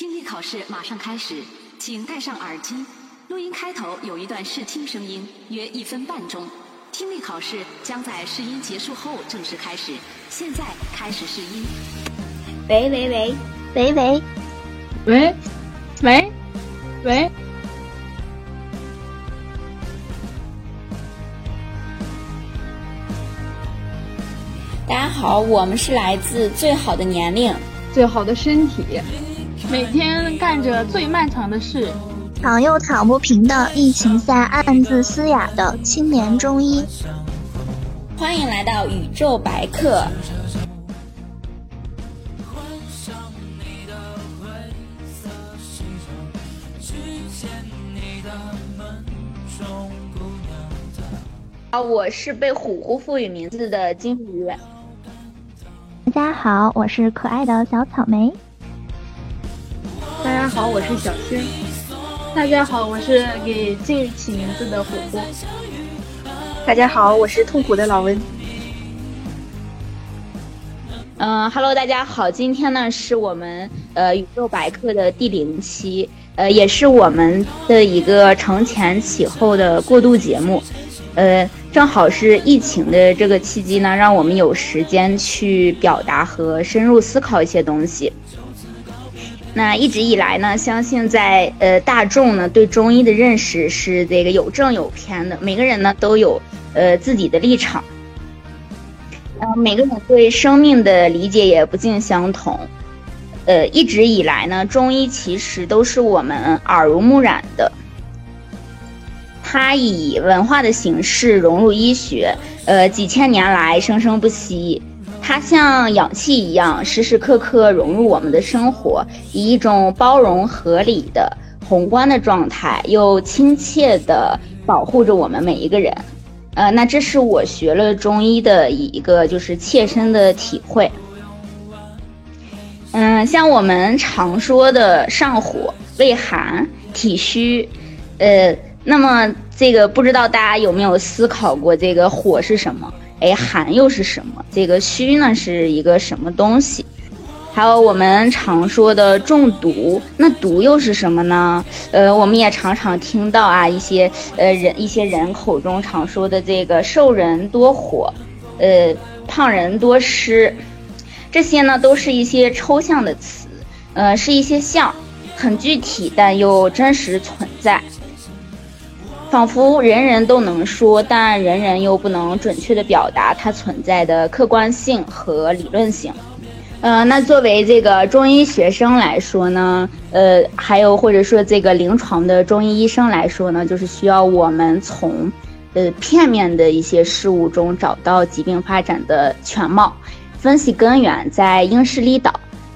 听力考试马上开始，请戴上耳机。录音开头有一段试听声音，约一分半钟。听力考试将在试音结束后正式开始。现在开始试音。喂喂喂喂喂喂喂喂，大家好，我们是来自最好的年龄、最好的身体，每天干着最漫长的事，躺又躺不平的疫情下暗自嘶哑的青年中医。欢迎来到宇宙白客。啊，我是被虎虎赋予名字的金鱼。大家好，我是可爱的小草莓。大家好，我是小轩。大家好，我是给金鱼起名字的火锅。大家好，我是痛苦的老温。嗯哈喽，大家好，今天呢是我们呃宇宙百科的第零期，呃，也是我们的一个承前启后的过渡节目，呃。正好是疫情的这个契机呢，让我们有时间去表达和深入思考一些东西。那一直以来呢，相信在呃大众呢对中医的认识是这个有正有偏的，每个人呢都有呃自己的立场，嗯，每个人对生命的理解也不尽相同。呃，一直以来呢，中医其实都是我们耳濡目染的。它以文化的形式融入医学，呃，几千年来生生不息。它像氧气一样，时时刻刻融入我们的生活，以一种包容、合理的宏观的状态，又亲切的保护着我们每一个人。呃，那这是我学了中医的一个就是切身的体会。嗯，像我们常说的上火、胃寒、体虚，呃。那么，这个不知道大家有没有思考过，这个火是什么？哎，寒又是什么？这个虚呢是一个什么东西？还有我们常说的中毒，那毒又是什么呢？呃，我们也常常听到啊，一些呃人一些人口中常说的这个瘦人多火，呃，胖人多湿，这些呢都是一些抽象的词，呃，是一些象，很具体但又真实存。仿佛人人都能说，但人人又不能准确的表达它存在的客观性和理论性。呃，那作为这个中医学生来说呢，呃，还有或者说这个临床的中医医生来说呢，就是需要我们从呃片面的一些事物中找到疾病发展的全貌，分析根源，在因势利导。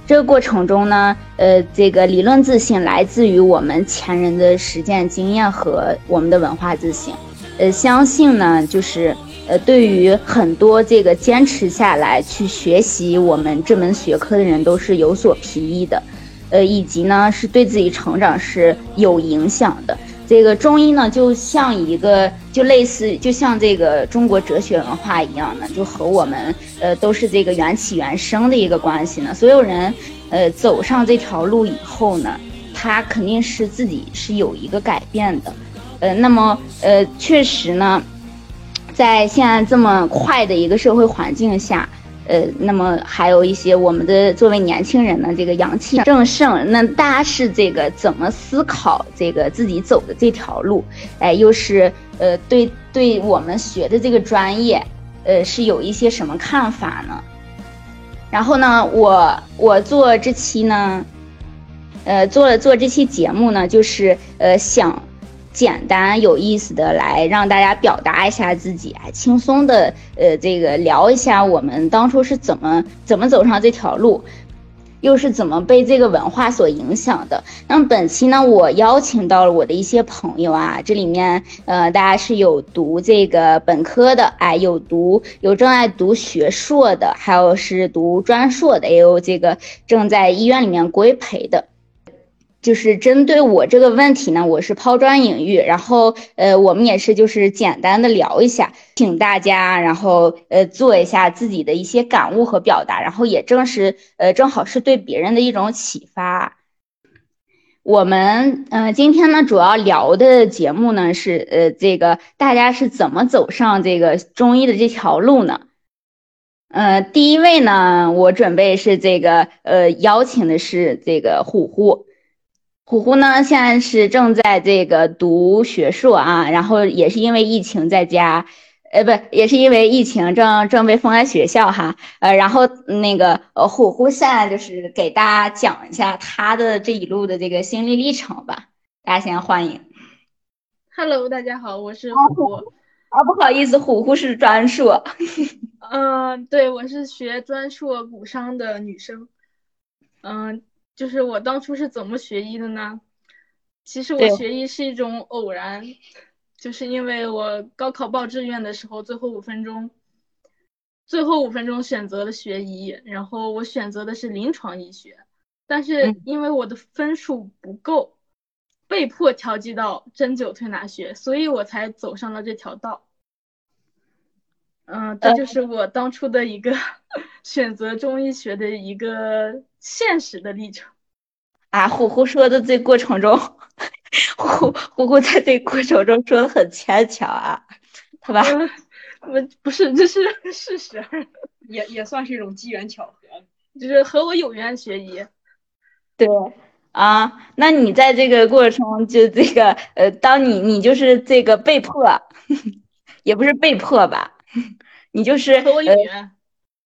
这个过程中呢，呃，这个理论自信来自于我们前人的实践经验和我们的文化自信，呃，相信呢，就是呃，对于很多这个坚持下来去学习我们这门学科的人都是有所裨益的，呃，以及呢，是对自己成长是有影响的。这个中医呢，就像一个，就类似，就像这个中国哲学文化一样的，就和我们，呃，都是这个缘起缘生的一个关系呢。所有人，呃，走上这条路以后呢，他肯定是自己是有一个改变的，呃，那么，呃，确实呢，在现在这么快的一个社会环境下。呃，那么还有一些我们的作为年轻人呢，这个阳气正盛，那大家是这个怎么思考这个自己走的这条路？哎，又是呃对对我们学的这个专业，呃是有一些什么看法呢？然后呢，我我做这期呢，呃做了做这期节目呢，就是呃想。简单有意思的来让大家表达一下自己，还轻松的呃这个聊一下我们当初是怎么怎么走上这条路，又是怎么被这个文化所影响的。那么本期呢，我邀请到了我的一些朋友啊，这里面呃大家是有读这个本科的，哎有读有正在读学硕的，还有是读专硕的，也有这个正在医院里面规培的。就是针对我这个问题呢，我是抛砖引玉，然后呃，我们也是就是简单的聊一下，请大家然后呃做一下自己的一些感悟和表达，然后也正是呃正好是对别人的一种启发。我们呃今天呢主要聊的节目呢是呃这个大家是怎么走上这个中医的这条路呢？呃，第一位呢，我准备是这个呃邀请的是这个虎虎，虎虎呢现在是正在这个读学硕啊，然后也是因为疫情在家。呃，不，也是因为疫情正正被封在学校哈，呃，然后那个呃，虎虎现在就是给大家讲一下他的这一路的这个心历历程吧，大家先欢迎。Hello，大家好，我是虎虎。啊，不好意思，虎虎是专硕。嗯，对，我是学专硕骨伤的女生。嗯，就是我当初是怎么学医的呢？其实我学医是一种偶然。就是因为我高考报志愿的时候，最后五分钟，最后五分钟选择了学医，然后我选择的是临床医学，但是因为我的分数不够，被迫调剂到针灸推拿学，所以我才走上了这条道。嗯，这就是我当初的一个 选择中医学的一个现实的历程。啊，虎虎说的这过程中。虎虎虎，在这过程中说的很牵强啊，好吧？不不是，这是事实，也也算是一种机缘巧合，就是和我有缘学医。对啊，那你在这个过程，就这个呃，当你你就是这个被迫，也不是被迫吧？你就是和我有缘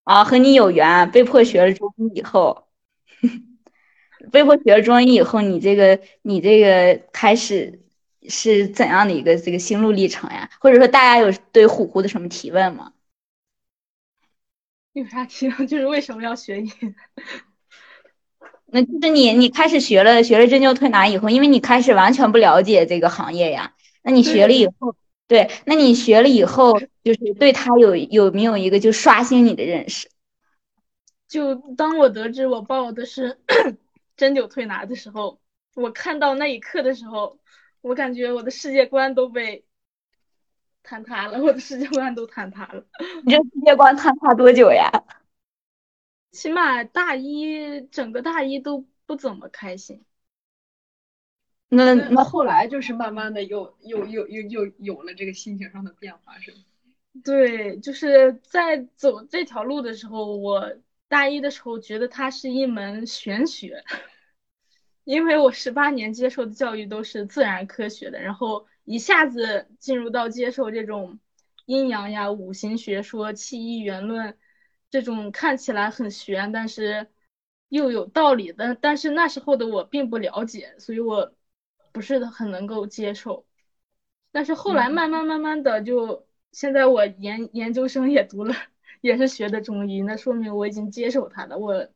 啊，和你有缘，被迫学了中医以后。被迫学了中医以后，你这个你这个开始是怎样的一个这个心路历程呀？或者说大家有对虎虎的什么提问吗？有啥提问？就是为什么要学医？那就是你你开始学了学了针灸推拿以后，因为你开始完全不了解这个行业呀。那你学了以后，对，那你学了以后，就是对他有有没有一个就刷新你的认识？就当我得知我报的是。针灸推拿的时候，我看到那一刻的时候，我感觉我的世界观都被坍塌了，我的世界观都坍塌了。你这世界观坍塌多久呀？起码大一整个大一都不怎么开心。那那后来就是慢慢的又又又又又有了这个心情上的变化，是吗？对，就是在走这条路的时候，我。大一的时候觉得它是一门玄学，因为我十八年接受的教育都是自然科学的，然后一下子进入到接受这种阴阳呀、五行学说、气一元论这种看起来很玄，但是又有道理的，但是那时候的我并不了解，所以我不是很能够接受。但是后来慢慢慢慢的，就现在我研研究生也读了。也是学的中医，那说明我已经接受他了，我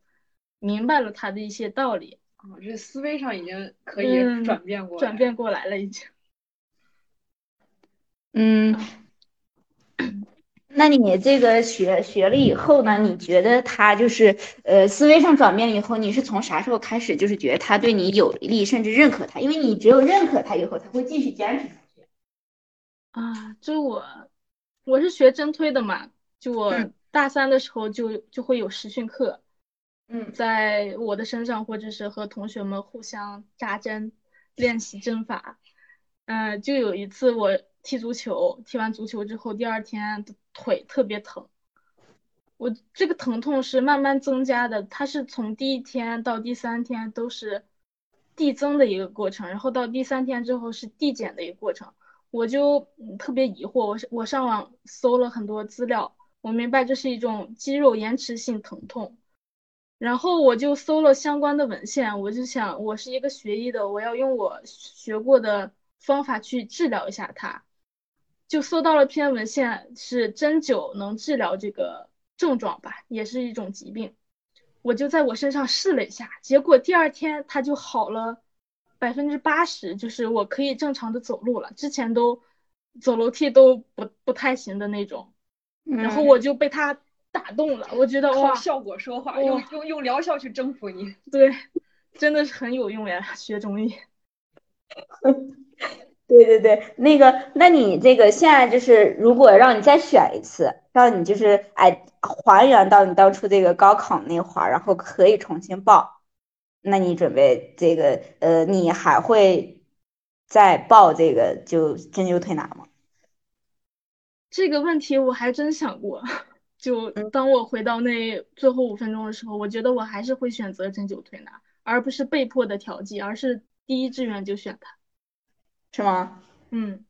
明白了他的一些道理啊，这思维上已经可以转变过转变过来了，已经。嗯，那你这个学学了以后呢？你觉得他就是呃思维上转变了以后，你是从啥时候开始就是觉得他对你有利，甚至认可他？因为你只有认可他以后，才会继续坚持下去。啊，就我我是学真推的嘛。就我大三的时候就就会有实训课，嗯，在我的身上或者是和同学们互相扎针练习针法，嗯，就有一次我踢足球，踢完足球之后第二天的腿特别疼，我这个疼痛是慢慢增加的，它是从第一天到第三天都是递增的一个过程，然后到第三天之后是递减的一个过程，我就特别疑惑，我我上网搜了很多资料。我明白这是一种肌肉延迟性疼痛，然后我就搜了相关的文献，我就想，我是一个学医的，我要用我学过的方法去治疗一下它，就搜到了篇文献，是针灸能治疗这个症状吧，也是一种疾病，我就在我身上试了一下，结果第二天它就好了百分之八十，就是我可以正常的走路了，之前都走楼梯都不不太行的那种。然后我就被他打动了，我觉得哇，效果说话，用用用疗效去征服你，对，真的是很有用呀，学中医。对对对，那个，那你这个现在就是，如果让你再选一次，让你就是哎还原到你当初这个高考那会儿，然后可以重新报，那你准备这个呃，你还会再报这个就针灸推拿吗？这个问题我还真想过。就当我回到那最后五分钟的时候，我觉得我还是会选择针灸推拿，而不是被迫的调剂，而是第一志愿就选它，是吗？嗯。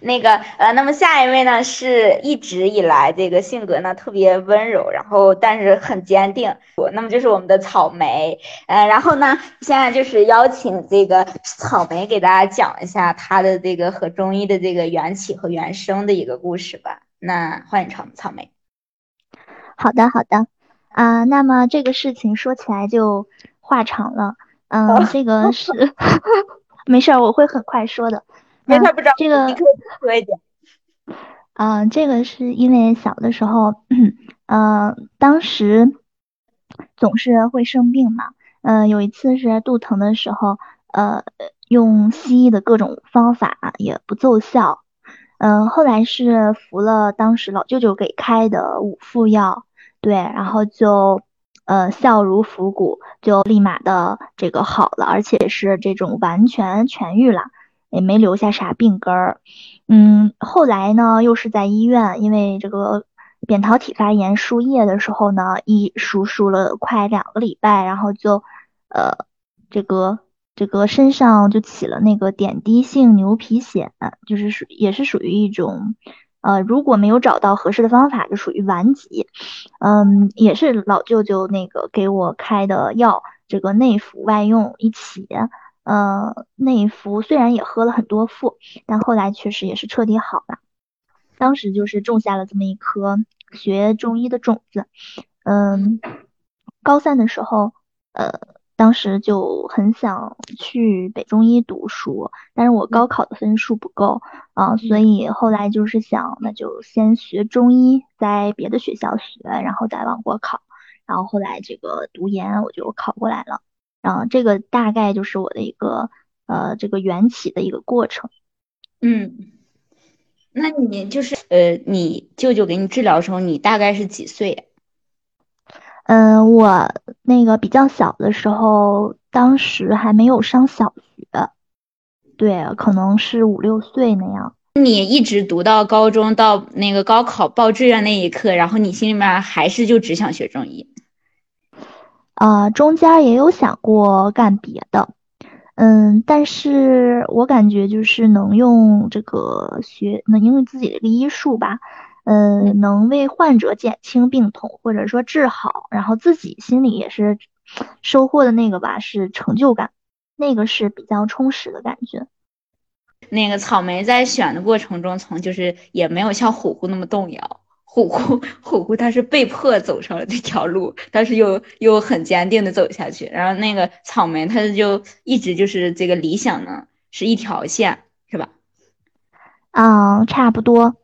那个呃，那么下一位呢，是一直以来这个性格呢特别温柔，然后但是很坚定。那么就是我们的草莓，呃，然后呢，现在就是邀请这个草莓给大家讲一下他的这个和中医的这个缘起和原生的一个故事吧。那欢迎草草莓。好的，好的，啊，那么这个事情说起来就话长了，嗯，这个是 没事儿，我会很快说的。因为他不知道这个，你可以说一点。嗯，这个是因为小的时候，嗯，当时总是会生病嘛。嗯，有一次是肚疼的时候，呃，用西医的各种方法也不奏效。嗯，后来是服了当时老舅舅给开的五副药，对，然后就呃效如桴鼓，就立马的这个好了，而且是这种完全痊愈了。也没留下啥病根儿，嗯，后来呢，又是在医院，因为这个扁桃体发炎输液的时候呢，一输输了快两个礼拜，然后就，呃，这个这个身上就起了那个点滴性牛皮癣，就是属也是属于一种，呃，如果没有找到合适的方法，就属于顽疾，嗯，也是老舅舅那个给我开的药，这个内服外用一起。呃，内服虽然也喝了很多副，但后来确实也是彻底好了。当时就是种下了这么一颗学中医的种子。嗯，高三的时候，呃，当时就很想去北中医读书，但是我高考的分数不够啊，所以后来就是想，那就先学中医，在别的学校学，然后再往过考。然后后来这个读研，我就考过来了。啊，这个大概就是我的一个呃，这个缘起的一个过程。嗯，那你就是呃，你舅舅给你治疗的时候，你大概是几岁？嗯，我那个比较小的时候，当时还没有上小学，对，可能是五六岁那样。你一直读到高中，到那个高考报志愿那一刻，然后你心里面还是就只想学中医。啊，中间也有想过干别的，嗯，但是我感觉就是能用这个学，能用自己的一个医术吧，嗯，能为患者减轻病痛，或者说治好，然后自己心里也是收获的那个吧，是成就感，那个是比较充实的感觉。那个草莓在选的过程中，从就是也没有像虎虎那么动摇。虎姑虎姑，他是被迫走上了这条路，但是又又很坚定的走下去。然后那个草莓，他就一直就是这个理想呢，是一条线，是吧？嗯，差不多。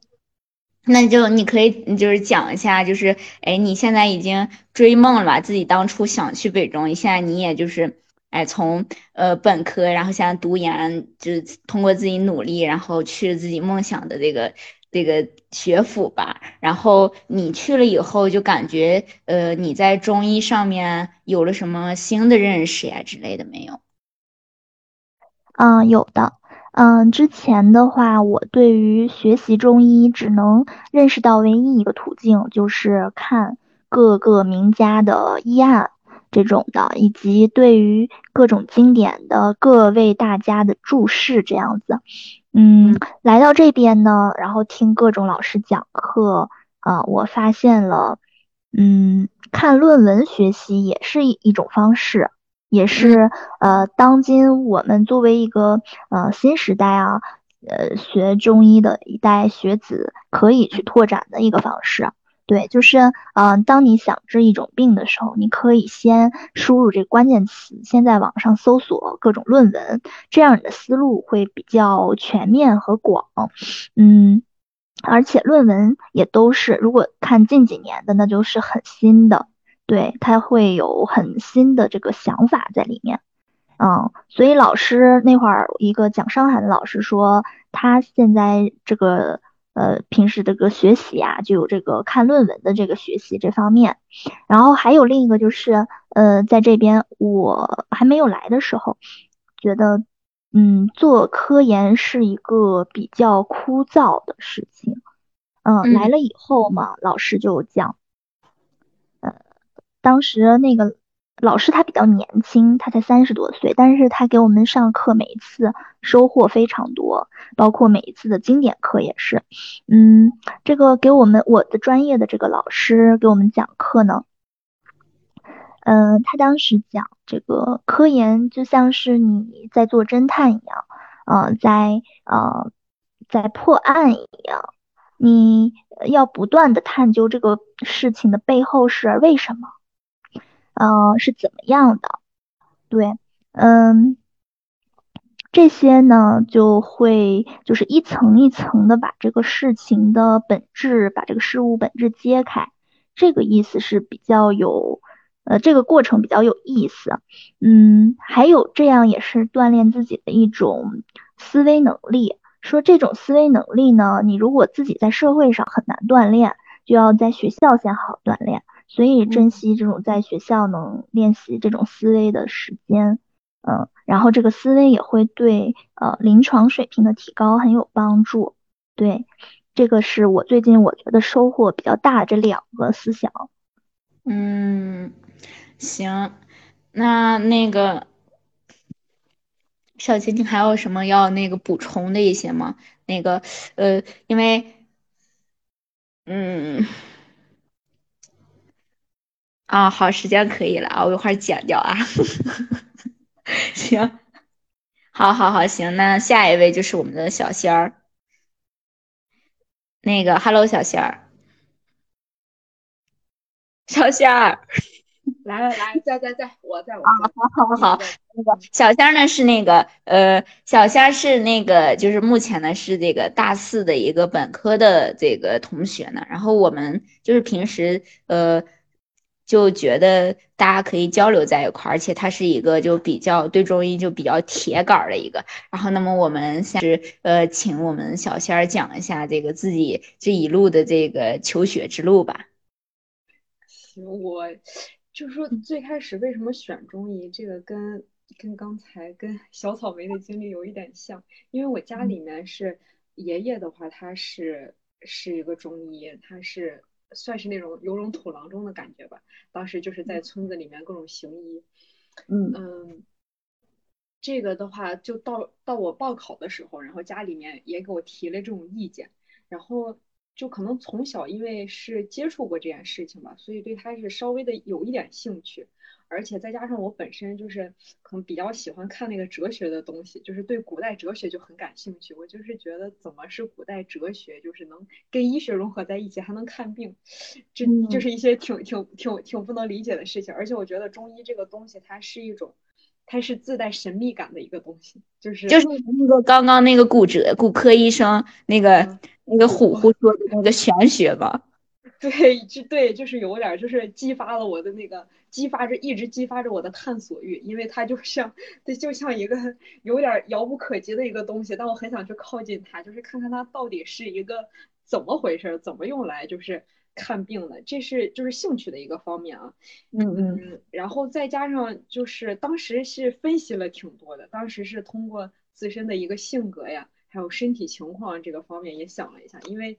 那就你可以就是讲一下，就是哎，你现在已经追梦了吧？自己当初想去北中医，现在你也就是哎，从呃本科，然后现在读研，就是通过自己努力，然后去自己梦想的这个。这个学府吧，然后你去了以后，就感觉呃，你在中医上面有了什么新的认识呀之类的没有？嗯，有的。嗯，之前的话，我对于学习中医只能认识到唯一一个途径，就是看各个名家的医案这种的，以及对于各种经典的各位大家的注释这样子。嗯，来到这边呢，然后听各种老师讲课，啊，我发现了，嗯，看论文学习也是一一种方式，也是呃，当今我们作为一个呃新时代啊，呃，学中医的一代学子可以去拓展的一个方式。对，就是，嗯，当你想治一种病的时候，你可以先输入这关键词，先在网上搜索各种论文，这样你的思路会比较全面和广，嗯，而且论文也都是，如果看近几年的，那就是很新的，对，它会有很新的这个想法在里面，嗯，所以老师那会儿一个讲伤寒的老师说，他现在这个。呃平时这个学习啊，就有这个看论文的这个学习这方面。然后还有另一个就是，呃，在这边我还没有来的时候，觉得，嗯，做科研是一个比较枯燥的事情。嗯，来了以后嘛，老师就讲，呃，当时那个。老师他比较年轻，他才三十多岁，但是他给我们上课，每一次收获非常多，包括每一次的经典课也是。嗯，这个给我们我的专业的这个老师给我们讲课呢，嗯，他当时讲这个科研就像是你在做侦探一样，呃，在呃在破案一样，你要不断的探究这个事情的背后是为什么。呃，是怎么样的？对，嗯，这些呢就会就是一层一层的把这个事情的本质，把这个事物本质揭开。这个意思是比较有，呃，这个过程比较有意思。嗯，还有这样也是锻炼自己的一种思维能力。说这种思维能力呢，你如果自己在社会上很难锻炼，就要在学校先好好锻炼。所以珍惜这种在学校能练习这种思维的时间，嗯，然后这个思维也会对呃临床水平的提高很有帮助。对，这个是我最近我觉得收获比较大这两个思想。嗯，行，那那个小琴，你还有什么要那个补充的一些吗？那个呃，因为嗯。啊，好，时间可以了啊，我一会儿剪掉啊。行，好，好，好，行，那下一位就是我们的小仙儿。那个，Hello，小仙儿，小仙儿，来来来，在在在，我在我。啊，好，好，好，好。那个小仙儿呢是那个呃，小仙儿是那个就是目前呢是这个大四的一个本科的这个同学呢，然后我们就是平时呃。就觉得大家可以交流在一块儿，而且他是一个就比较对中医就比较铁杆儿的一个。然后，那么我们先是呃，请我们小仙儿讲一下这个自己这一路的这个求学之路吧。行，我就说最开始为什么选中医，这个跟跟刚才跟 小草莓的经历有一点像，因为我家里面是爷爷的话，他是是一个中医，他是。算是那种有种土郎中的感觉吧。当时就是在村子里面各种行医，嗯嗯，这个的话就到到我报考的时候，然后家里面也给我提了这种意见，然后就可能从小因为是接触过这件事情吧，所以对他是稍微的有一点兴趣。而且再加上我本身就是可能比较喜欢看那个哲学的东西，就是对古代哲学就很感兴趣。我就是觉得怎么是古代哲学，就是能跟医学融合在一起，还能看病，这就是一些挺挺挺挺不能理解的事情。而且我觉得中医这个东西，它是一种，它是自带神秘感的一个东西，就是就是那个刚刚那个骨折骨科医生那个那个虎虎说的那个玄学吧。对，就对，就是有点，就是激发了我的那个，激发着，一直激发着我的探索欲，因为它就像，它就像一个有点遥不可及的一个东西，但我很想去靠近它，就是看看它到底是一个怎么回事，怎么用来就是看病的，这是就是兴趣的一个方面啊。嗯嗯，然后再加上就是当时是分析了挺多的，当时是通过自身的一个性格呀，还有身体情况这个方面也想了一下，因为。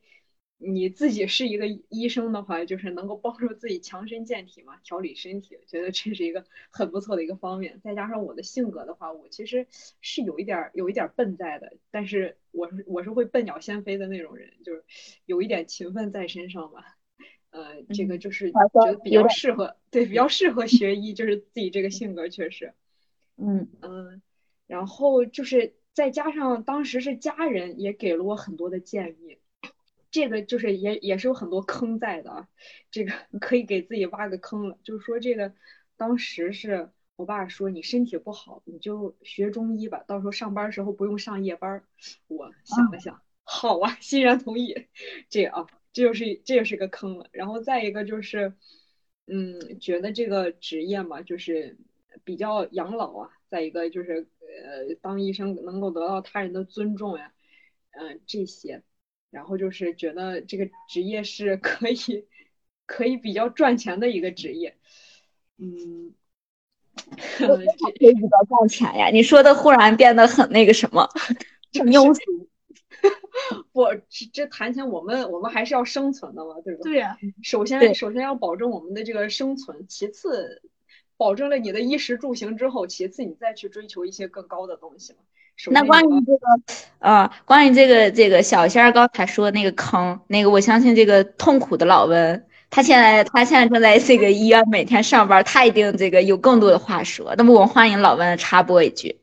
你自己是一个医生的话，就是能够帮助自己强身健体嘛，调理身体，觉得这是一个很不错的一个方面。再加上我的性格的话，我其实是有一点有一点笨在的，但是我是我是会笨鸟先飞的那种人，就是有一点勤奋在身上吧。呃，这个就是觉得比较适合，对，比较适合学医，就是自己这个性格确实。嗯嗯，然后就是再加上当时是家人也给了我很多的建议。这个就是也也是有很多坑在的啊，这个可以给自己挖个坑了。就是说这个当时是我爸说你身体不好，你就学中医吧，到时候上班时候不用上夜班。我想了想，好啊，欣然同意。这啊，这就是这就是个坑了。然后再一个就是，嗯，觉得这个职业嘛，就是比较养老啊。再一个就是呃，当医生能够得到他人的尊重呀，嗯，这些。然后就是觉得这个职业是可以可以比较赚钱的一个职业，嗯，可以比较赚钱呀。你说的忽然变得很那个什么，很庸俗。不，这这谈钱，我们我们还是要生存的嘛，对吧？对呀，首先首先要保证我们的这个生存，其次保证了你的衣食住行之后，其次你再去追求一些更高的东西嘛。那关于这个，呃，关于这个这个小仙儿刚才说那个坑，那个我相信这个痛苦的老温，他现在他现在正在这个医院每天上班，他一定这个有更多的话说。那么我们欢迎老温插播一句，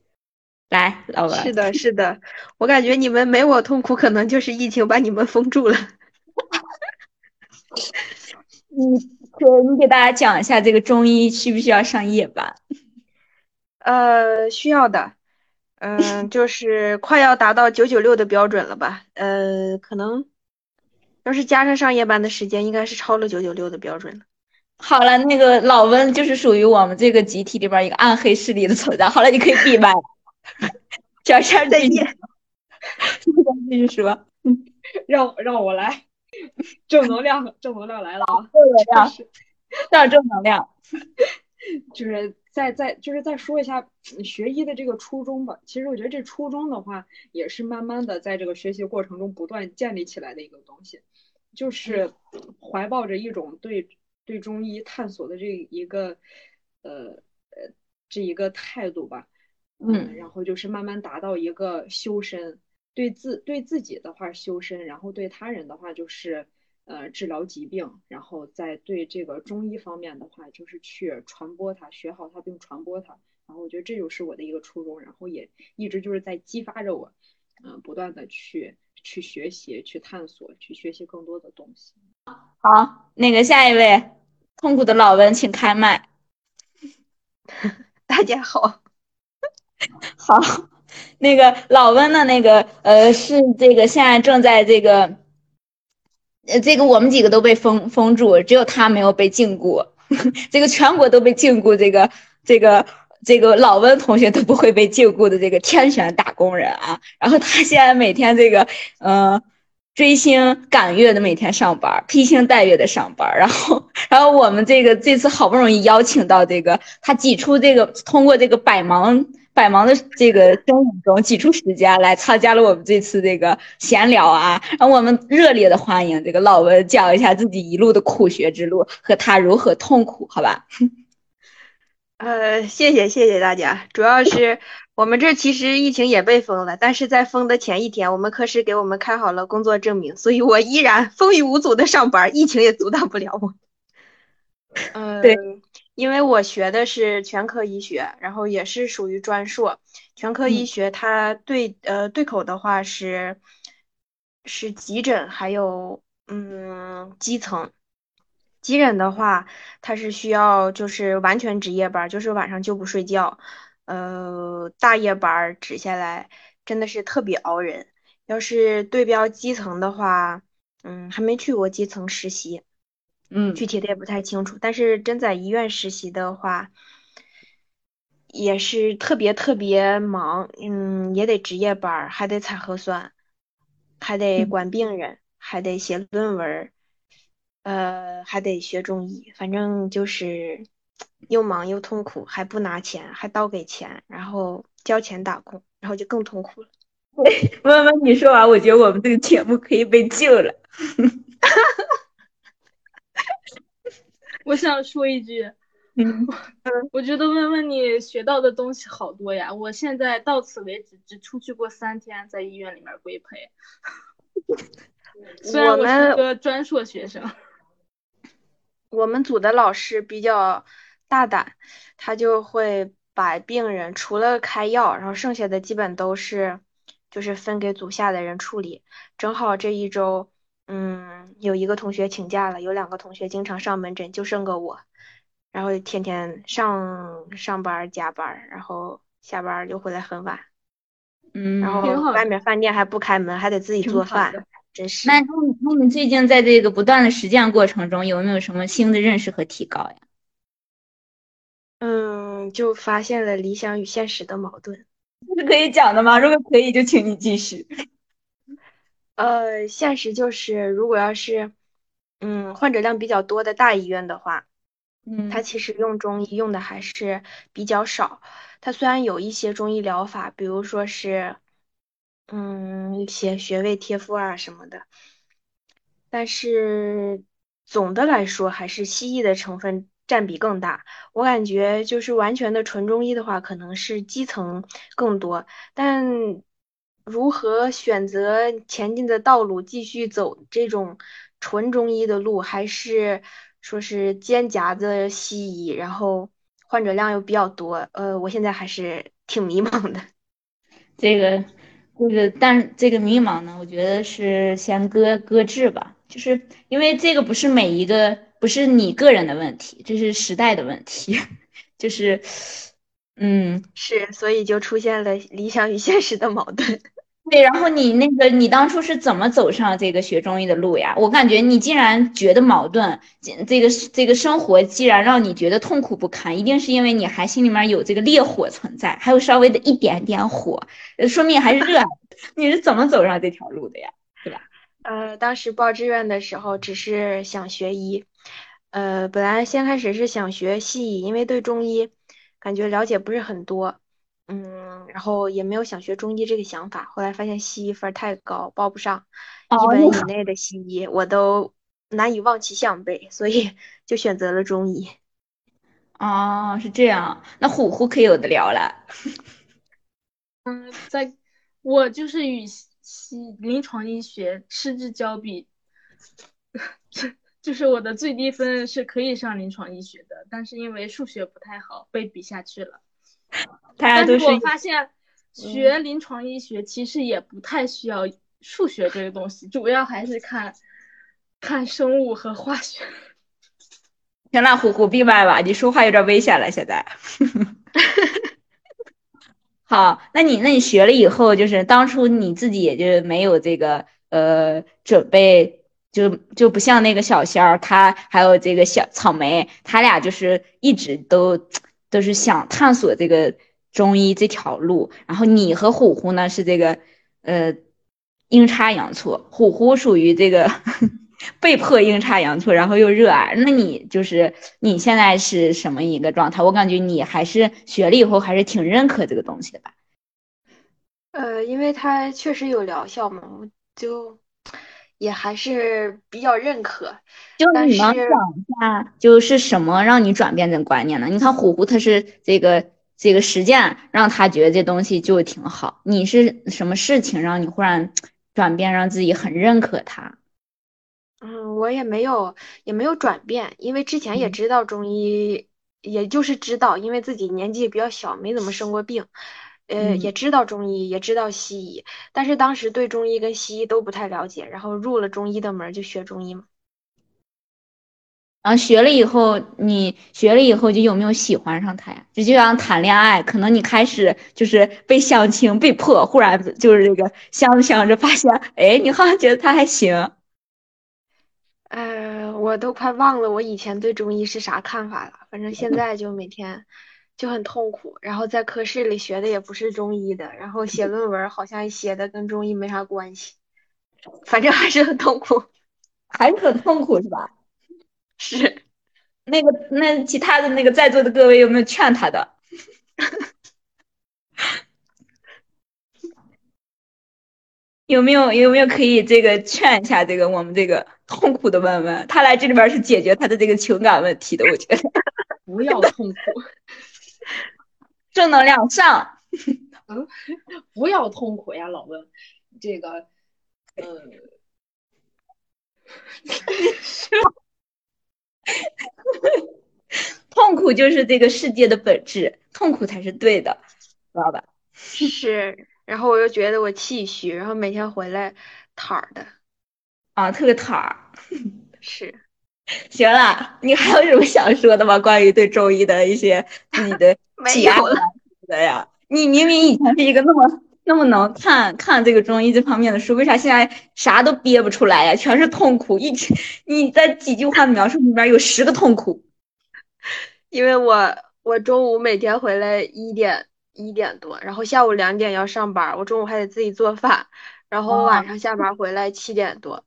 来，老温。是的，是的，我感觉你们没我痛苦，可能就是疫情把你们封住了。你可你给大家讲一下这个中医需不需要上夜班？呃，需要的。嗯，就是快要达到九九六的标准了吧？呃，可能要是加上上夜班的时间，应该是超了九九六的标准了。好了，那个老温就是属于我们这个集体里边一个暗黑势力的存在。好了，你可以闭麦。小仙再见。继续说，让让我来，正能量，正能量来了啊！正能量，上正能量，就是。再再就是再说一下学医的这个初衷吧。其实我觉得这初衷的话，也是慢慢的在这个学习过程中不断建立起来的一个东西，就是怀抱着一种对对中医探索的这一个呃呃这一个态度吧。嗯，然后就是慢慢达到一个修身，对自对自己的话修身，然后对他人的话就是。呃，治疗疾病，然后再对这个中医方面的话，就是去传播它，学好它并传播它。然后我觉得这就是我的一个初衷，然后也一直就是在激发着我，嗯，不断的去去学习、去探索、去学习更多的东西。好，那个下一位，痛苦的老温，请开麦。大家好，好，那个老温的那个呃，是这个现在正在这个。呃，这个我们几个都被封封住，只有他没有被禁锢。这个全国都被禁锢，这个这个这个老温同学都不会被禁锢的这个天选打工人啊。然后他现在每天这个呃追星赶月的每天上班，披星戴月的上班。然后然后我们这个这次好不容易邀请到这个他挤出这个通过这个百忙。百忙的这个生活中挤出时间来参加了我们这次这个闲聊啊，让我们热烈的欢迎这个老文讲一下自己一路的苦学之路和他如何痛苦，好吧？呃，谢谢谢谢大家，主要是我们这其实疫情也被封了，但是在封的前一天，我们科室给我们开好了工作证明，所以我依然风雨无阻的上班，疫情也阻挡不了我。嗯，对。因为我学的是全科医学，然后也是属于专硕。全科医学它对呃对口的话是是急诊，还有嗯基层。急诊的话，它是需要就是完全值夜班，就是晚上就不睡觉，呃大夜班值下来真的是特别熬人。要是对标基层的话，嗯还没去过基层实习。嗯，具体的也不太清楚，但是真在医院实习的话，也是特别特别忙，嗯，也得值夜班，还得采核酸，还得管病人，还得写论文，呃，还得学中医，反正就是又忙又痛苦，还不拿钱，还倒给钱，然后交钱打工，然后就更痛苦了。妈妈你说完，我觉得我们这个节目可以被救了。我想说一句，嗯，我觉得问问你学到的东西好多呀。我现在到此为止只出去过三天，在医院里面规培。虽然我是个专硕学生，我们组的老师比较大胆，他就会把病人除了开药，然后剩下的基本都是就是分给组下的人处理。正好这一周。嗯，有一个同学请假了，有两个同学经常上门诊，就剩个我，然后天天上上班加班，然后下班就回来很晚，嗯，然后外面饭店还不开门，还得自己做饭，真是。那那你最近在这个不断的实践过程中，有没有什么新的认识和提高呀？嗯，就发现了理想与现实的矛盾，这 是可以讲的吗？如果可以，就请你继续。呃，现实就是，如果要是，嗯，患者量比较多的大医院的话，嗯，它其实用中医用的还是比较少。它虽然有一些中医疗法，比如说是，嗯，一些穴位贴敷啊什么的，但是总的来说还是西医的成分占比更大。我感觉就是完全的纯中医的话，可能是基层更多，但。如何选择前进的道路，继续走这种纯中医的路，还是说是兼夹着西医，然后患者量又比较多？呃，我现在还是挺迷茫的。这个，这个，但这个迷茫呢，我觉得是先搁搁置吧，就是因为这个不是每一个，不是你个人的问题，这是时代的问题，就是，嗯，是，所以就出现了理想与现实的矛盾。对，然后你那个，你当初是怎么走上这个学中医的路呀？我感觉你既然觉得矛盾，这个这个生活既然让你觉得痛苦不堪，一定是因为你还心里面有这个烈火存在，还有稍微的一点点火，说明还是热爱。你是怎么走上这条路的呀？对吧？呃，当时报志愿的时候，只是想学医，呃，本来先开始是想学西医，因为对中医感觉了解不是很多。嗯，然后也没有想学中医这个想法，后来发现西医分太高，报不上，一本以内的西医我都难以望其项背，所以 就选择了中医。哦，是这样，那虎虎可有的聊了。嗯，在我就是与西临床医学失之交臂，就是我的最低分是可以上临床医学的，但是因为数学不太好，被比下去了。但是我发现学临床医学其实也不太需要数学这个东西，主要还是看看生物和化学。行了，虎虎闭麦吧，你说话有点危险了。现在，好，那你那你学了以后，就是当初你自己也就没有这个呃准备，就就不像那个小仙儿，他还有这个小草莓，他俩就是一直都。都是想探索这个中医这条路，然后你和虎虎呢是这个呃阴差阳错，虎虎属于这个 被迫阴差阳错，然后又热爱。那你就是你现在是什么一个状态？我感觉你还是学了以后还是挺认可这个东西的吧？呃，因为它确实有疗效嘛，我就。也还是比较认可，就你能讲一下，就是什么让你转变这个观念呢？你看虎虎他是这个这个实践让他觉得这东西就挺好，你是什么事情让你忽然转变，让自己很认可他？嗯，我也没有也没有转变，因为之前也知道中医，也就是知道，因为自己年纪比较小，没怎么生过病。呃，也知道中医，也知道西医，但是当时对中医跟西医都不太了解，然后入了中医的门就学中医嘛。然后学了以后，你学了以后就有没有喜欢上他呀？就就像谈恋爱，可能你开始就是被相亲被迫，忽然就是这个相着相着发现，哎，你好像觉得他还行。呃，我都快忘了我以前对中医是啥看法了，反正现在就每天。就很痛苦，然后在科室里学的也不是中医的，然后写论文好像写的跟中医没啥关系，反正还是很痛苦，还是很痛苦是吧？是，那个那其他的那个在座的各位有没有劝他的？有没有有没有可以这个劝一下这个我们这个痛苦的问问？他来这里边是解决他的这个情感问题的，我觉得不要痛苦。正能量上，嗯，不要痛苦呀，老温，这个，呃，痛苦就是这个世界的本质，痛苦才是对的，知道吧？是，然后我又觉得我气虚，然后每天回来躺的，啊，特别躺，是。行了，你还有什么想说的吗？关于对中医的一些自己的 体验的呀？你明明以前是一个那么那么能看看这个中医这方面的书，为啥现在啥都憋不出来呀？全是痛苦，一直你在几句话的描述里面有十个痛苦。因为我我中午每天回来一点一点多，然后下午两点要上班，我中午还得自己做饭，然后晚上下班回来七点多，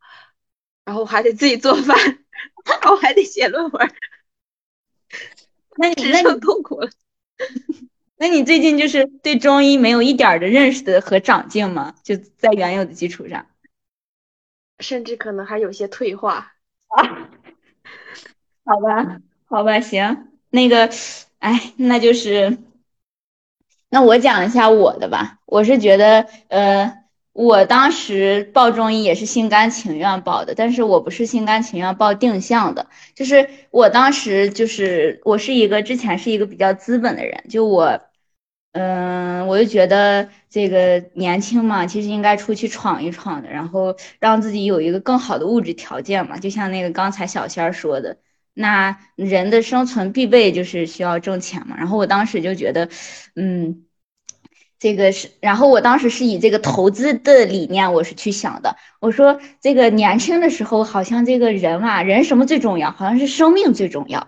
然后还得自己做饭，然后还得写论文，那你 只那你剩痛苦了。那你最近就是对中医没有一点儿的认识的和长进吗？就在原有的基础上。甚至可能还有些退化啊。好吧，好吧，行，那个，哎，那就是，那我讲一下我的吧。我是觉得，呃，我当时报中医也是心甘情愿报的，但是我不是心甘情愿报定向的，就是我当时就是我是一个之前是一个比较资本的人，就我，嗯，我就觉得这个年轻嘛，其实应该出去闯一闯的，然后让自己有一个更好的物质条件嘛，就像那个刚才小仙儿说的。那人的生存必备就是需要挣钱嘛。然后我当时就觉得，嗯，这个是，然后我当时是以这个投资的理念我是去想的。我说这个年轻的时候好像这个人啊，人什么最重要？好像是生命最重要，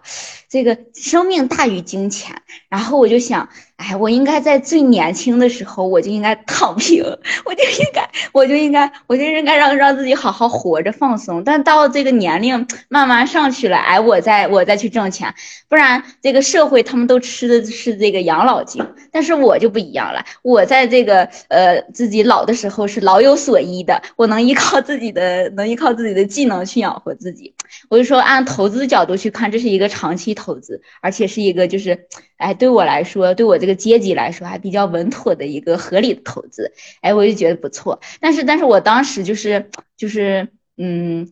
这个生命大于金钱。然后我就想，哎，我应该在最年轻的时候我就应该躺平，我就应该，我就应该，我就应该让让自己好好活着放松。但到这个年龄慢慢上去了，哎，我再我再去挣钱，不然这个社会他们都吃的是这个养老金，但是我就不一样了，我在这个呃自己老的时候是老有所依的，我能依靠自己的能依靠自己的技能去养活自己。我就说按投资角度去看，这是一个长期投资，而且是一个就是哎对我来说，对我这个阶级来说还比较稳妥的一个合理的投资。哎，我就觉得不错。但是但是我当时就是就是嗯。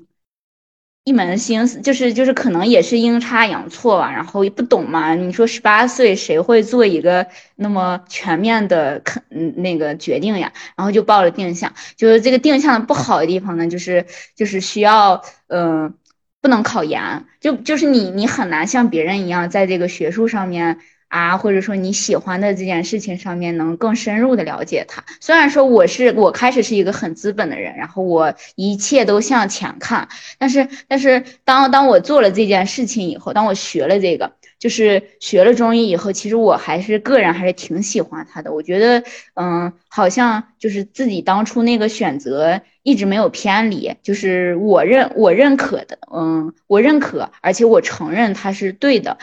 一门心思就是就是可能也是阴差阳错吧，然后也不懂嘛。你说十八岁谁会做一个那么全面的肯那个决定呀？然后就报了定向，就是这个定向的不好的地方呢，就是就是需要嗯、不能考研，就就是你你很难像别人一样在这个学术上面。啊，或者说你喜欢的这件事情上面能更深入的了解它。虽然说我是我开始是一个很资本的人，然后我一切都向前看，但是但是当当我做了这件事情以后，当我学了这个，就是学了中医以后，其实我还是个人还是挺喜欢它的。我觉得，嗯，好像就是自己当初那个选择一直没有偏离，就是我认我认可的，嗯，我认可，而且我承认它是对的。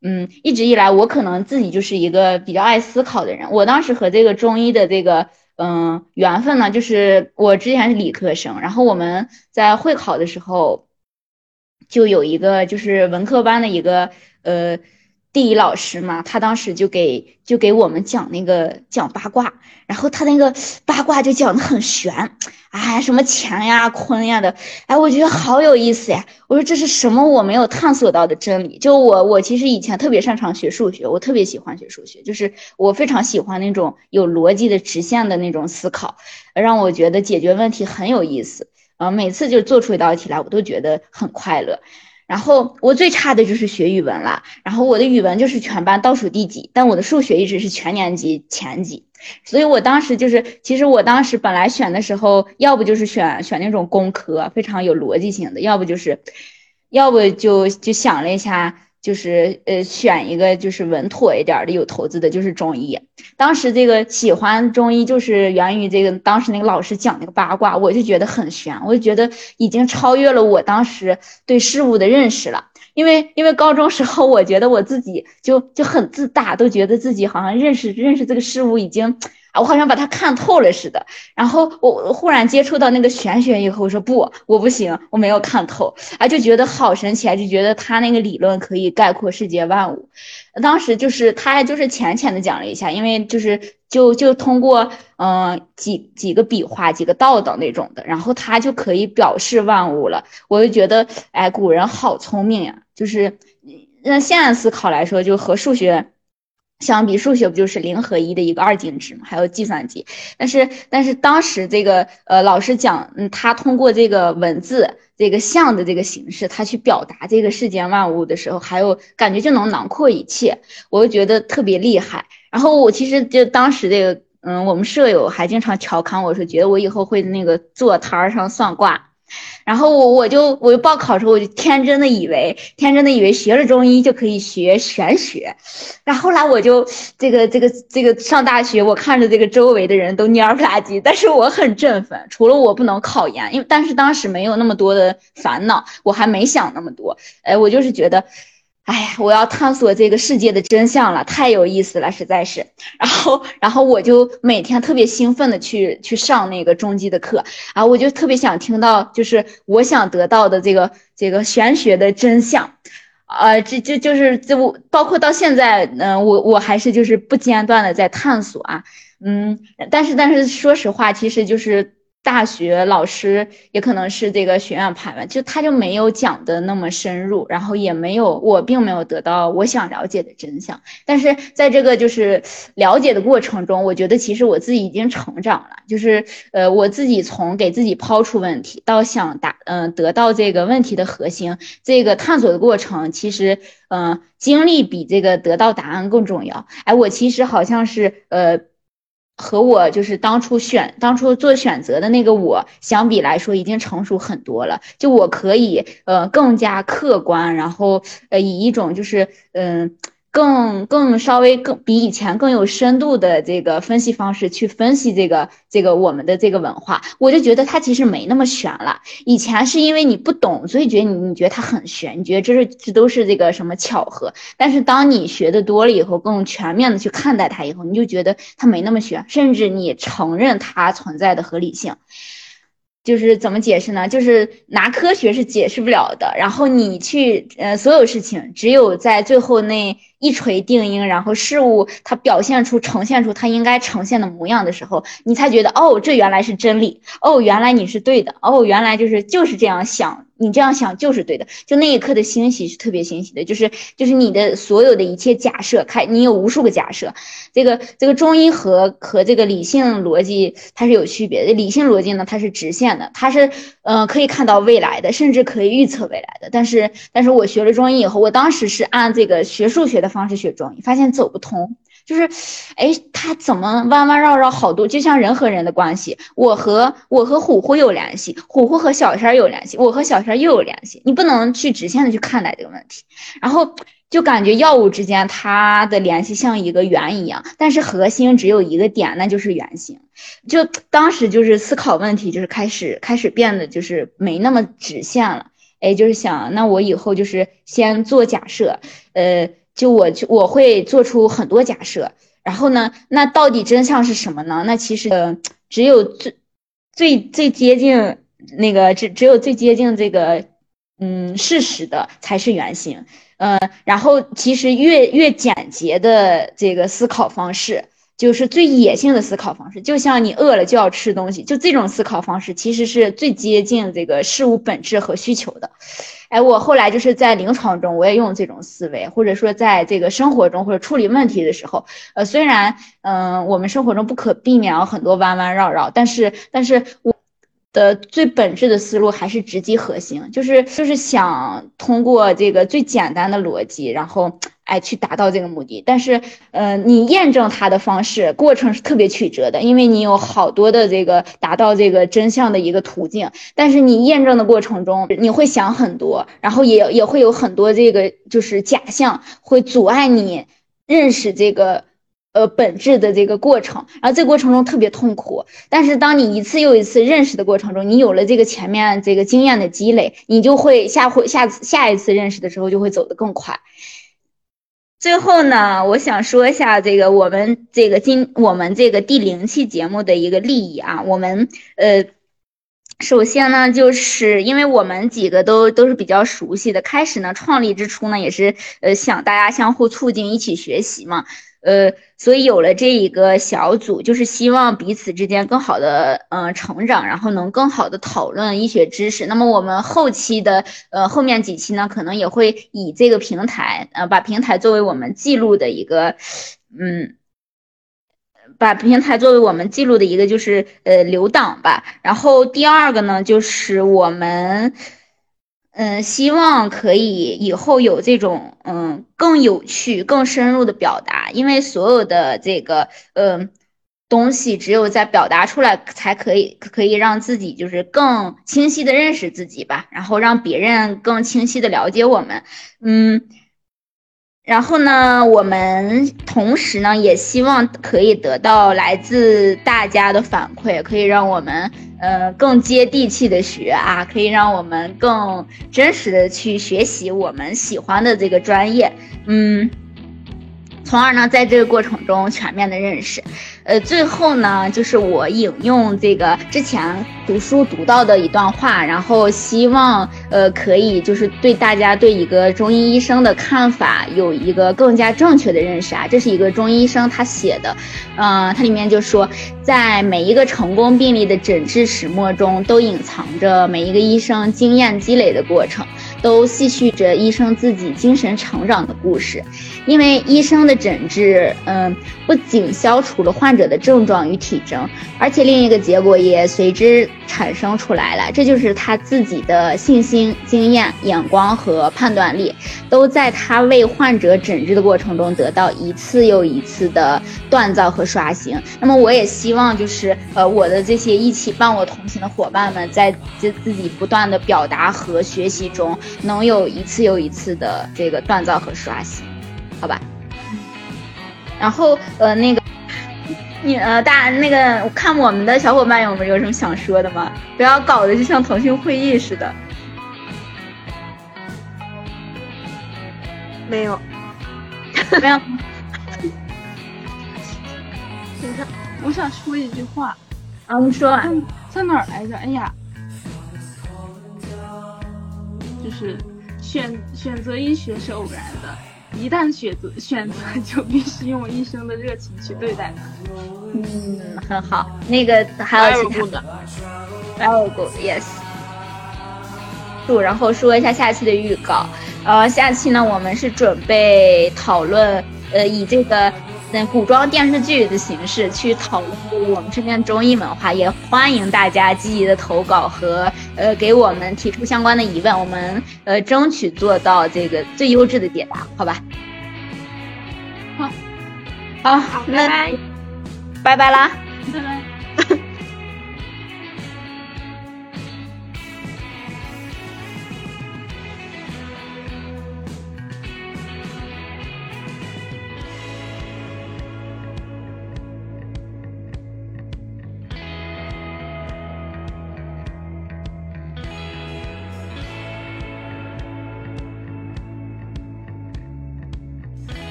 嗯，一直以来我可能自己就是一个比较爱思考的人。我当时和这个中医的这个嗯缘分呢，就是我之前是理科生，然后我们在会考的时候就有一个就是文科班的一个呃地理老师嘛，他当时就给就给我们讲那个讲八卦，然后他那个八卦就讲的很玄，哎，什么乾呀坤呀的，哎，我觉得好有意思呀。我说这是什么我没有探索到的真理？就我我其实以前特别擅长学数学，我特别喜欢学数学，就是我非常喜欢那种有逻辑的直线的那种思考，让我觉得解决问题很有意思。呃，每次就做出一道题来，我都觉得很快乐。然后我最差的就是学语文了，然后我的语文就是全班倒数第几，但我的数学一直是全年级前几。所以我当时就是，其实我当时本来选的时候，要不就是选选那种工科，非常有逻辑性的，要不就是，要不就就想了一下，就是呃选一个就是稳妥一点的有投资的，就是中医。当时这个喜欢中医就是源于这个当时那个老师讲那个八卦，我就觉得很玄，我就觉得已经超越了我当时对事物的认识了。因为因为高中时候，我觉得我自己就就很自大，都觉得自己好像认识认识这个事物已经，啊我好像把它看透了似的。然后我忽然接触到那个玄学以后，我说不，我不行，我没有看透，啊，就觉得好神奇啊，就觉得他那个理论可以概括世界万物。当时就是他就是浅浅的讲了一下，因为就是就就通过嗯、几几个笔画几个道道那种的，然后他就可以表示万物了。我就觉得哎，古人好聪明呀。就是那现在思考来说，就和数学相比，数学不就是零和一的一个二进制嘛？还有计算机，但是但是当时这个呃老师讲，嗯，他通过这个文字这个像的这个形式，他去表达这个世间万物的时候，还有感觉就能囊括一切，我就觉得特别厉害。然后我其实就当时这个，嗯，我们舍友还经常调侃我说，觉得我以后会那个坐摊儿上算卦。然后我我就我就报考的时候，我就天真的以为，天真的以为学了中医就可以学玄学。然后后来我就这个这个这个上大学，我看着这个周围的人都蔫不拉几，但是我很振奋。除了我不能考研，因为但是当时没有那么多的烦恼，我还没想那么多。哎，我就是觉得。哎呀，我要探索这个世界的真相了，太有意思了，实在是。然后，然后我就每天特别兴奋的去去上那个中级的课啊，我就特别想听到，就是我想得到的这个这个玄学的真相，啊，这这就是这我包括到现在，嗯，我我还是就是不间断的在探索啊，嗯，但是但是说实话，其实就是。大学老师也可能是这个学院派吧，就他就没有讲的那么深入，然后也没有我并没有得到我想了解的真相。但是在这个就是了解的过程中，我觉得其实我自己已经成长了，就是呃我自己从给自己抛出问题到想答嗯得到这个问题的核心，这个探索的过程，其实嗯经历比这个得到答案更重要。哎，我其实好像是呃。和我就是当初选当初做选择的那个我相比来说，已经成熟很多了。就我可以呃更加客观，然后呃以一种就是嗯。更更稍微更比以前更有深度的这个分析方式去分析这个这个我们的这个文化，我就觉得它其实没那么玄了。以前是因为你不懂，所以觉得你你觉得它很玄，你觉得这是这都是这个什么巧合。但是当你学的多了以后，更全面的去看待它以后，你就觉得它没那么玄，甚至你承认它存在的合理性。就是怎么解释呢？就是拿科学是解释不了的。然后你去呃，所有事情只有在最后那。一锤定音，然后事物它表现出、呈现出它应该呈现的模样的时候，你才觉得哦，这原来是真理，哦，原来你是对的，哦，原来就是就是这样想，你这样想就是对的。就那一刻的欣喜是特别欣喜的，就是就是你的所有的一切假设，开你有无数个假设。这个这个中医和和这个理性逻辑它是有区别的。理性逻辑呢，它是直线的，它是嗯可以看到未来的，甚至可以预测未来的。但是但是我学了中医以后，我当时是按这个学数学的。方式学中医，发现走不通，就是，哎，他怎么弯弯绕绕好多，就像人和人的关系，我和我和虎虎有联系，虎虎和小仙有联系，我和小仙又有联系，你不能去直线的去看待这个问题，然后就感觉药物之间它的联系像一个圆一样，但是核心只有一个点，那就是圆形。就当时就是思考问题，就是开始开始变得就是没那么直线了，哎，就是想那我以后就是先做假设，呃。就我就我会做出很多假设，然后呢，那到底真相是什么呢？那其实只有最最最接近那个只只有最接近这个嗯事实的才是原型，呃，然后其实越越简洁的这个思考方式，就是最野性的思考方式，就像你饿了就要吃东西，就这种思考方式其实是最接近这个事物本质和需求的。哎，我后来就是在临床中，我也用这种思维，或者说在这个生活中或者处理问题的时候，呃，虽然嗯，我们生活中不可避免有很多弯弯绕绕，但是，但是我。的最本质的思路还是直击核心，就是就是想通过这个最简单的逻辑，然后哎去达到这个目的。但是，呃，你验证它的方式过程是特别曲折的，因为你有好多的这个达到这个真相的一个途径。但是你验证的过程中，你会想很多，然后也也会有很多这个就是假象会阻碍你认识这个。呃，本质的这个过程，然后这个过程中特别痛苦，但是当你一次又一次认识的过程中，你有了这个前面这个经验的积累，你就会下回下次下一次认识的时候就会走得更快。最后呢，我想说一下这个我们这个今我们这个第零期节目的一个利益啊，我们呃，首先呢，就是因为我们几个都都是比较熟悉的，开始呢创立之初呢，也是呃想大家相互促进，一起学习嘛。呃，所以有了这一个小组，就是希望彼此之间更好的嗯成长，然后能更好的讨论医学知识。那么我们后期的呃后面几期呢，可能也会以这个平台呃把平台作为我们记录的一个嗯，把平台作为我们记录的一个就是呃留档吧。然后第二个呢，就是我们。嗯，希望可以以后有这种嗯更有趣、更深入的表达，因为所有的这个嗯东西只有在表达出来，才可以可以让自己就是更清晰的认识自己吧，然后让别人更清晰的了解我们。嗯，然后呢，我们同时呢也希望可以得到来自大家的反馈，可以让我们呃更接地气的学啊，可以让我们更真实的去学习我们喜欢的这个专业。嗯。从而呢，在这个过程中全面的认识，呃，最后呢，就是我引用这个之前读书读到的一段话，然后希望呃可以就是对大家对一个中医医生的看法有一个更加正确的认识啊。这是一个中医医生他写的，嗯，它里面就说，在每一个成功病例的诊治始末中，都隐藏着每一个医生经验积累的过程。都细叙着医生自己精神成长的故事，因为医生的诊治，嗯，不仅消除了患者的症状与体征，而且另一个结果也随之产生出来了，这就是他自己的信心、经验、眼光和判断力，都在他为患者诊治的过程中得到一次又一次的锻造和刷新。那么，我也希望就是呃，我的这些一起伴我同行的伙伴们，在自自己不断的表达和学习中。能有一次又一次的这个锻造和刷新，好吧？然后呃，那个你呃，大那个我看我们的小伙伴有没有什么想说的吗？不要搞得就像腾讯会议似的。没有，没有。等一下，我想说一句话。啊，你说。在哪儿来着？哎呀。就是选选择医学是偶然的，一旦选择选择，就必须用一生的热情去对待它。嗯，很好。那个还有其他的，Very good，Yes。然后说一下下期的预告。呃，下期呢，我们是准备讨论，呃，以这个。那古装电视剧的形式去讨论我们这边中医文化，也欢迎大家积极的投稿和呃给我们提出相关的疑问，我们呃争取做到这个最优质的解答，好吧？好，好，拜拜，拜拜啦，拜拜。